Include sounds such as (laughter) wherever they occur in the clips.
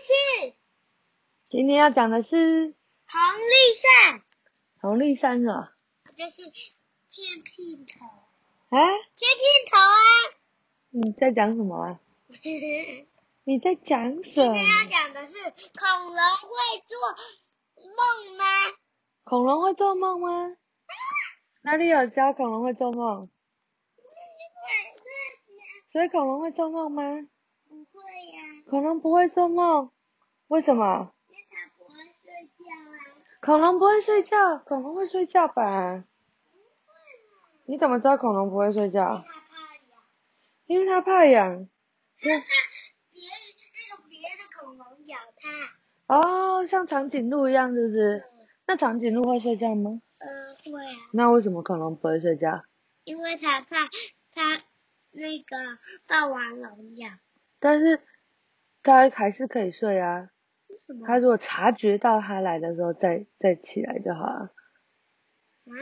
事。今天要讲的是红绿扇，红绿衫啊。就是片片头，啊？片片头啊。你在讲什么啊？(laughs) 你在讲什么？今天要讲的是恐龙会做梦吗？恐龙会做梦吗？哪里有教恐龙会做梦？所以恐龙会做梦吗？不会呀，恐龙不会做梦，为什么？因为它不会睡觉啊。恐龙不会睡觉，恐龙会睡觉吧？你怎么知道恐龙不会睡觉因为？它怕痒，因为它怕痒。它怕别那个别的恐龙咬它。哦，像长颈鹿一样，是不是？那长颈鹿会睡觉吗？呃，会啊，那为什么恐龙不会睡觉？因为它怕它那个霸王龙咬。但是它还是可以睡啊。为什么？它如果察觉到他来的时候再再起来就好了。啊，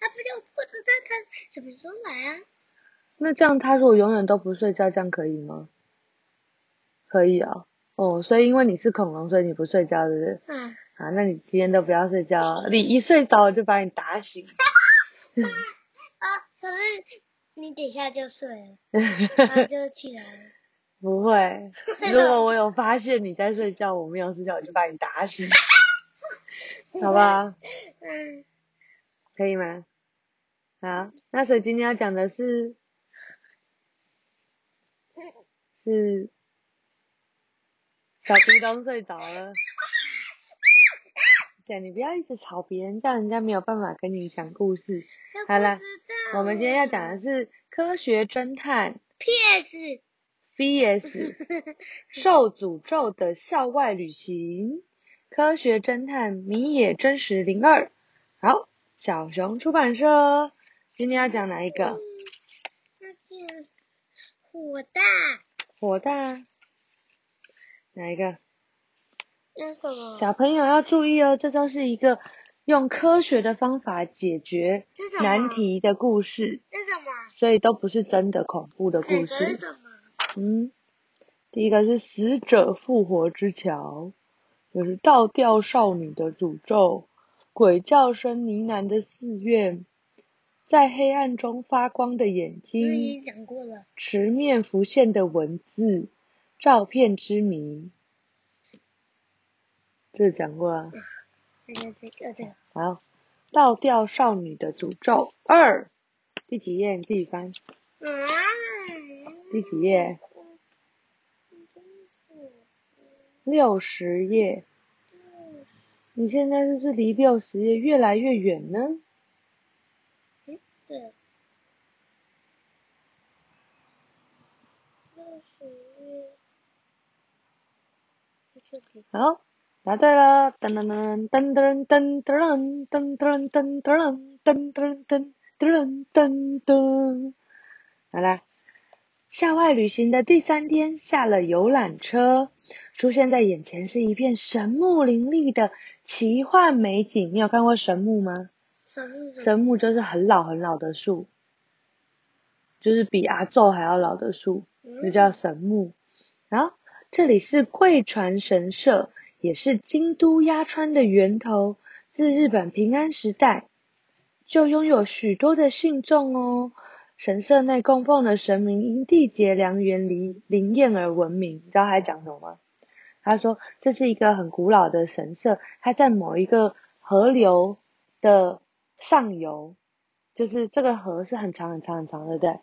他不就不知道他什么时候来啊？那这样他如果永远都不睡觉，这样可以吗？可以啊、哦。所以因为你是恐龙，所以你不睡觉，是不是？嗯，啊，那你今天都不要睡觉哦，你一睡着我就把你打醒。(laughs) 啊，可是你等一下就睡了，(laughs) 然后就起来了。不会，如果我有发现你在睡觉，我没有睡觉，我就把你打醒，(laughs) 好不好？嗯，可以吗？好，那所以今天要讲的是是小叮咚睡着了。姐，你不要一直吵别人，这样人家没有办法跟你讲故事。好了我们今天要讲的是科学侦探 PS，VS 受 (laughs) 诅咒的校外旅行，科学侦探米野真实零二。好，小熊出版社，今天要讲哪一个？那讲火大，火大，哪一个？那什么？小朋友要注意哦，这都是一个用科学的方法解决难。题的故事，这什么？所以都不是真的恐怖的故事。嗯，第一个是死者复活之桥，就是倒吊少女的诅咒，鬼叫声呢喃的寺院，在黑暗中发光的眼睛，经讲过了。池面浮现的文字，照片之谜。这讲过了。这个这个这个，好，倒吊少女的诅咒二，第几页？你自己翻。啊，第几页？六十页。你现在是不是离六十页越来越远呢？对。六十页，这里好，答对了，噔噔噔噔噔噔噔噔噔噔噔噔噔噔噔噔噔噔。好啦，校外旅行的第三天，下了游览车，出现在眼前是一片神木林立的奇幻美景。你有看过神木吗？神木？神木就是很老很老的树，就是比阿宙还要老的树，就叫神木。然后这里是贵船神社，也是京都鸭川的源头，自日本平安时代就拥有许多的信众哦。神社内供奉的神明因缔结良缘灵灵验而闻名，你知道他在讲什么吗？他说这是一个很古老的神社，它在某一个河流的上游，就是这个河是很长很长很长，对不对？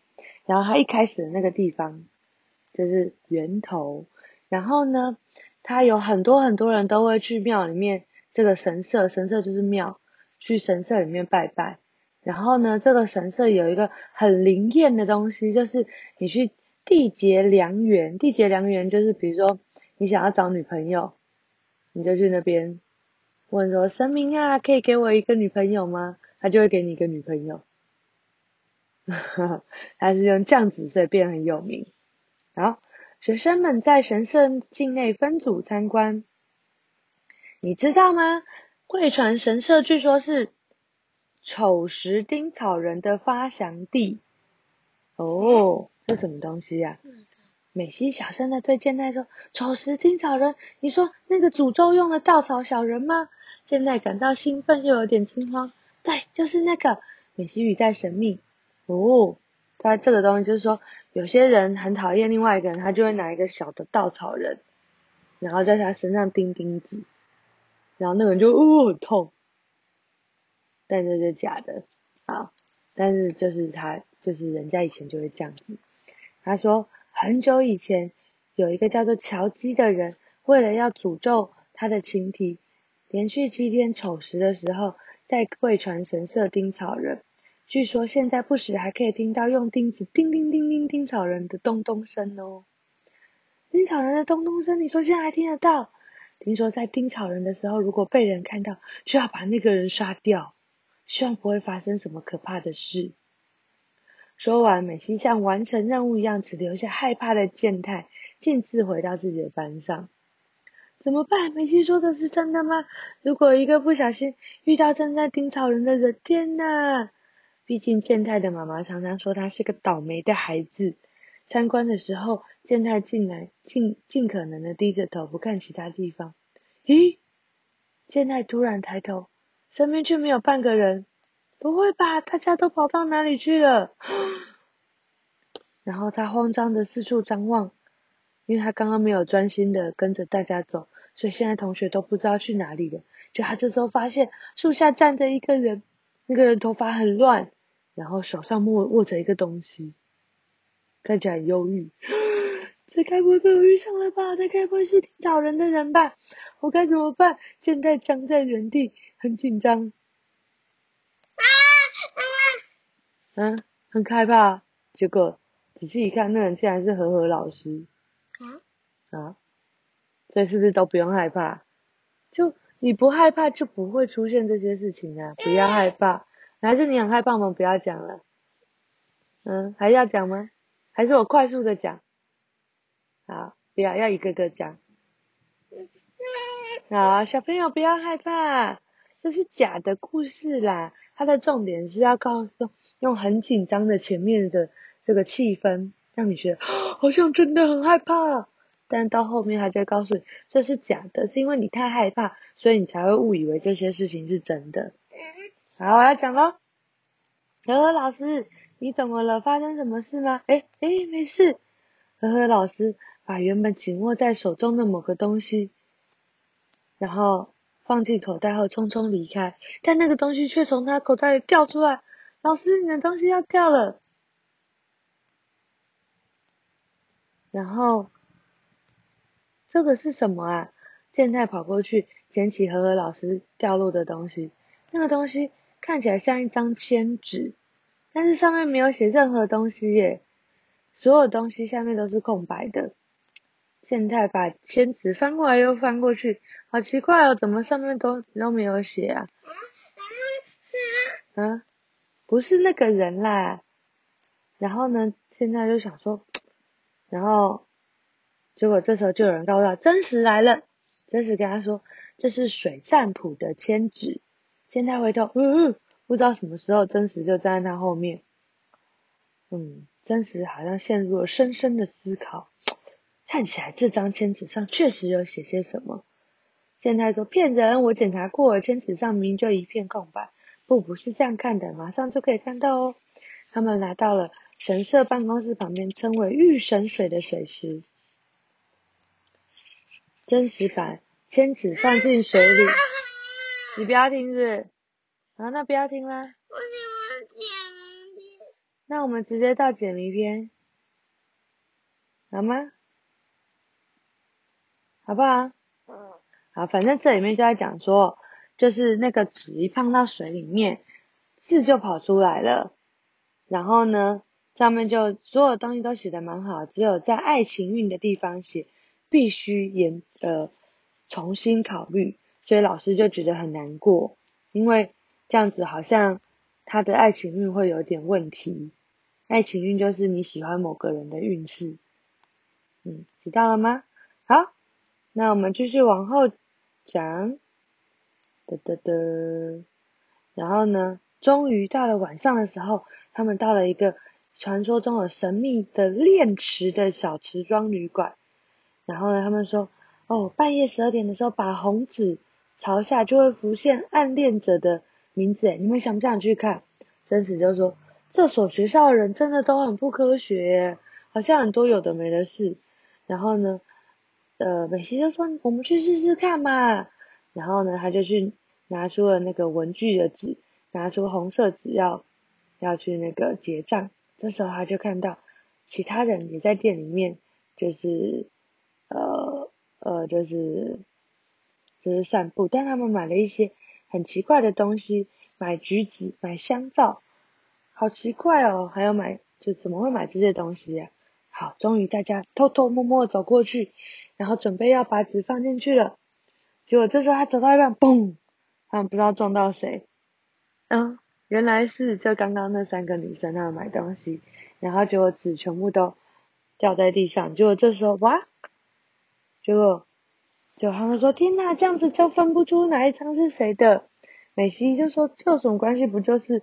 然后它一开始的那个地方就是源头，然后呢，它有很多很多人都会去庙里面这个神社，神社就是庙，去神社里面拜拜。然后呢，这个神社有一个很灵验的东西，就是你去缔结良缘。缔结良缘就是比如说你想要找女朋友，你就去那边问说神明啊，可以给我一个女朋友吗？他就会给你一个女朋友。他是用这样子，所以变很有名。好，学生们在神社境内分组参观。你知道吗？贵船神社据说是丑石丁草人的发祥地。哦，这什么东西呀、美希小声的对健太说：“丑时丁草人，你说那个诅咒用的稻草小人吗？”健太感到兴奋又有点惊慌。对，就是那个。美希语带神秘。哦，他这个东西就是说，有些人很讨厌另外一个人，他就会拿一个小的稻草人，然后在他身上钉钉子，然后那个人就哦很痛。但这是假的，啊，但是就是他就是人家以前就会这样子。他说。很久以前，有一个叫做乔基的人，为了要诅咒他的情敌，连续七天丑时的时候，在贵船神社钉草人。据说现在不时还可以听到用钉子钉钉钉钉钉草人的咚咚声哦。钉草人的咚咚声，你说现在还听得到？听说在钉草人的时候，如果被人看到，就要把那个人杀掉，希望不会发生什么可怕的事。说完，美希像完成任务一样，只留下害怕的健太，径自回到自己的班上。怎么办？美希说的是真的吗？如果一个不小心遇到正在盯草人的人，天呐！毕竟健太的妈妈常常说他是个倒霉的孩子。参观的时候，健太进来，尽尽可能的低着头，不看其他地方。咦？健太突然抬头，身边却没有半个人。不会吧？大家都跑到哪里去了？(gasps) 然后他慌张的四处张望，因为他刚刚没有专心的跟着大家走，所以现在同学都不知道去哪里了。就他这时候发现树下站着一个人，那个人头发很乱，然后手上握握着一个东西，看起来很忧郁。(gasps) 这该不会被我遇上了吧？这该不会是找人的人吧？我该怎么办？现在僵在原地，很紧张。嗯，很害怕，结果仔细一看，那人竟然是何何老师。啊？啊？所以是不是都不用害怕？就你不害怕，就不会出现这些事情啊！不要害怕，还是你很害怕吗？不要讲了。嗯，还要讲吗？还是我快速的讲？好，不要，要一个个讲。好，小朋友不要害怕，这是假的故事啦。它的重点是要告诉用很紧张的前面的这个气氛，让你觉得好像真的很害怕，但到后面他就告诉你这是假的，是因为你太害怕，所以你才会误以为这些事情是真的。好，我要讲喽。呵呵老师，你怎么了？发生什么事吗？哎哎，没事。呵呵老师把原本紧握在手中的某个东西，然后。放进口袋后，匆匆离开，但那个东西却从他口袋里掉出来。老师，你的东西要掉了。然后，这个是什么啊？健太跑过去捡起和和老师掉落的东西。那个东西看起来像一张签纸，但是上面没有写任何东西耶，所有东西下面都是空白的。健太把签纸翻过来又翻过去，好奇怪哦，怎么上面都都没有写啊？(laughs) 啊，不是那个人啦。然后呢，现在就想说，然后结果这时候就有人告诉他，真实来了。真实跟他说，这是水占卜的签纸。健太回头，嗯嗯，不知道什么时候真实就站在他后面。嗯，真实好像陷入了深深的思考。看起来这张签纸上确实有写些什么。现在说骗人，我检查过了，签纸上明明就一片空白。不，不是这样看的，马上就可以看到哦。他们来到了神社办公室旁边，称为御神水的水池。真实版签纸放进水里，你不要停止？啊，那不要听啦。我解谜篇。那我们直接到解谜篇，好吗？好不好？嗯，好，反正这里面就在讲说，就是那个纸一放到水里面，字就跑出来了。然后呢，上面就所有东西都写的蛮好，只有在爱情运的地方写必须严呃重新考虑，所以老师就觉得很难过，因为这样子好像他的爱情运会有点问题。爱情运就是你喜欢某个人的运势，嗯，知道了吗？好。那我们继续往后讲，哒哒哒，然后呢，终于到了晚上的时候，他们到了一个传说中有神秘的炼池的小池庄旅馆。然后呢，他们说，哦，半夜十二点的时候，把红纸朝下，就会浮现暗恋者的名字。你们想不想去看？真实就说，这所学校的人真的都很不科学，好像很多有的没的事。然后呢，呃，美西就说，我们去试试看嘛。然后呢，他就去拿出了那个文具的纸，拿出红色纸要要去那个结账。这时候他就看到其他人也在店里面，就是。呃呃，就是就是散步，但他们买了一些很奇怪的东西，买橘子，买香皂，好奇怪哦，还要买，就怎么会买这些东西呀？好，终于大家偷偷摸摸走过去，然后准备要把纸放进去了，结果这时候他走到一半，嘣，他们不知道撞到谁，嗯，原来是就刚刚那三个女生她们买东西，然后结果纸全部都掉在地上，结果这时候哇！结果，就他们说：“天哪，这样子就分不出哪一张是谁的。”美西就说：“这有什么关系？不就是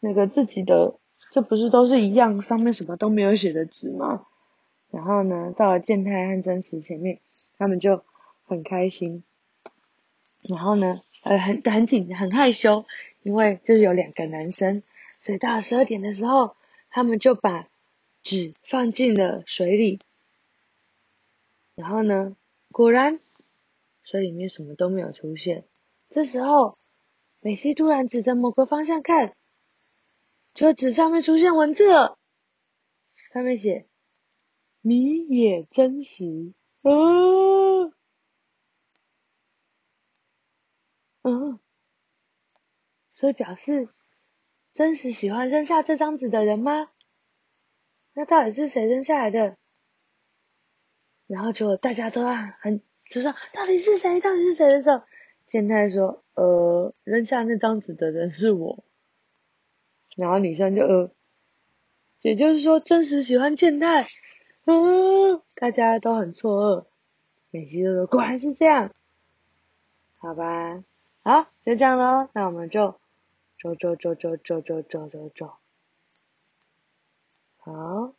那个自己的？这不是都是一样，上面什么都没有写的纸吗？”然后呢，到了健太和真实前面，他们就很开心。然后呢，呃，很很紧，很害羞，因为就是有两个男生，所以到了十二点的时候，他们就把纸放进了水里。然后呢？果然，水里面什么都没有出现。这时候，美西突然指着某个方向看，就纸上面出现文字了，上面写“你也真实”。嗯，嗯，所以表示真实喜欢扔下这张纸的人吗？那到底是谁扔下来的？然后就大家都很就说到底是谁？到底是谁的时候，健太说呃扔下那张纸的人是我。然后女生就呃，也就是说真实喜欢健太，嗯，(laughs) 大家都很错愕。美希就说果然是这样，好吧，好就这样喽，那我们就走走走走走走走走走，好。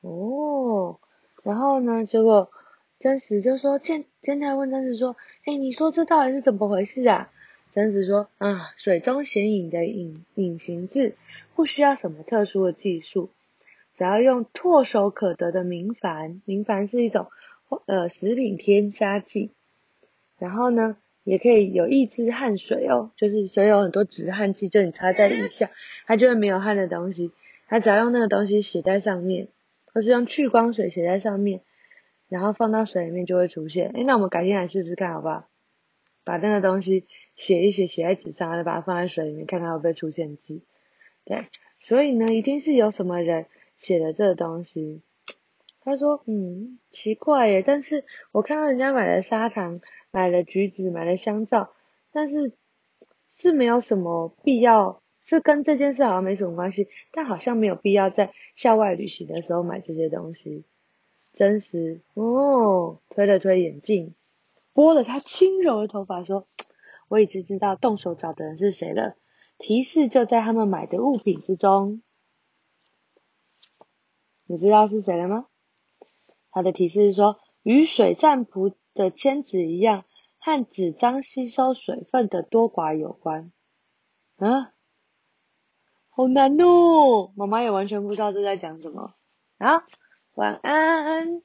哦，然后呢？结果真实就说，健健太问真实说：“哎，你说这到底是怎么回事啊？”曾子说：“啊，水中显影的隐隐形字，不需要什么特殊的技术，只要用唾手可得的明矾，明矾是一种呃食品添加剂。然后呢，也可以有抑制汗水哦，就是水有很多止汗剂，就你擦在腋下，它就会没有汗的东西，它只要用那个东西写在上面。”或是用去光水写在上面，然后放到水里面就会出现。哎，那我们改天来试试看好不好？把那个东西写一写，写在纸上，然后把它放在水里面，看看会不会出现字。对，所以呢，一定是有什么人写的这个东西。他说，嗯，奇怪耶，但是我看到人家买了砂糖，买了橘子，买了香皂，但是是没有什么必要。是跟这件事好像没什么关系，但好像没有必要在校外旅行的时候买这些东西。真实哦，推了推眼镜，拨了他轻柔的头发，说：“我已经知道动手找的人是谁了。提示就在他们买的物品之中。你知道是谁了吗？他的提示是说，与水占卜的签纸一样，和纸张吸收水分的多寡有关。啊？”好难哦，妈妈也完全不知道这在讲什么。好，晚安。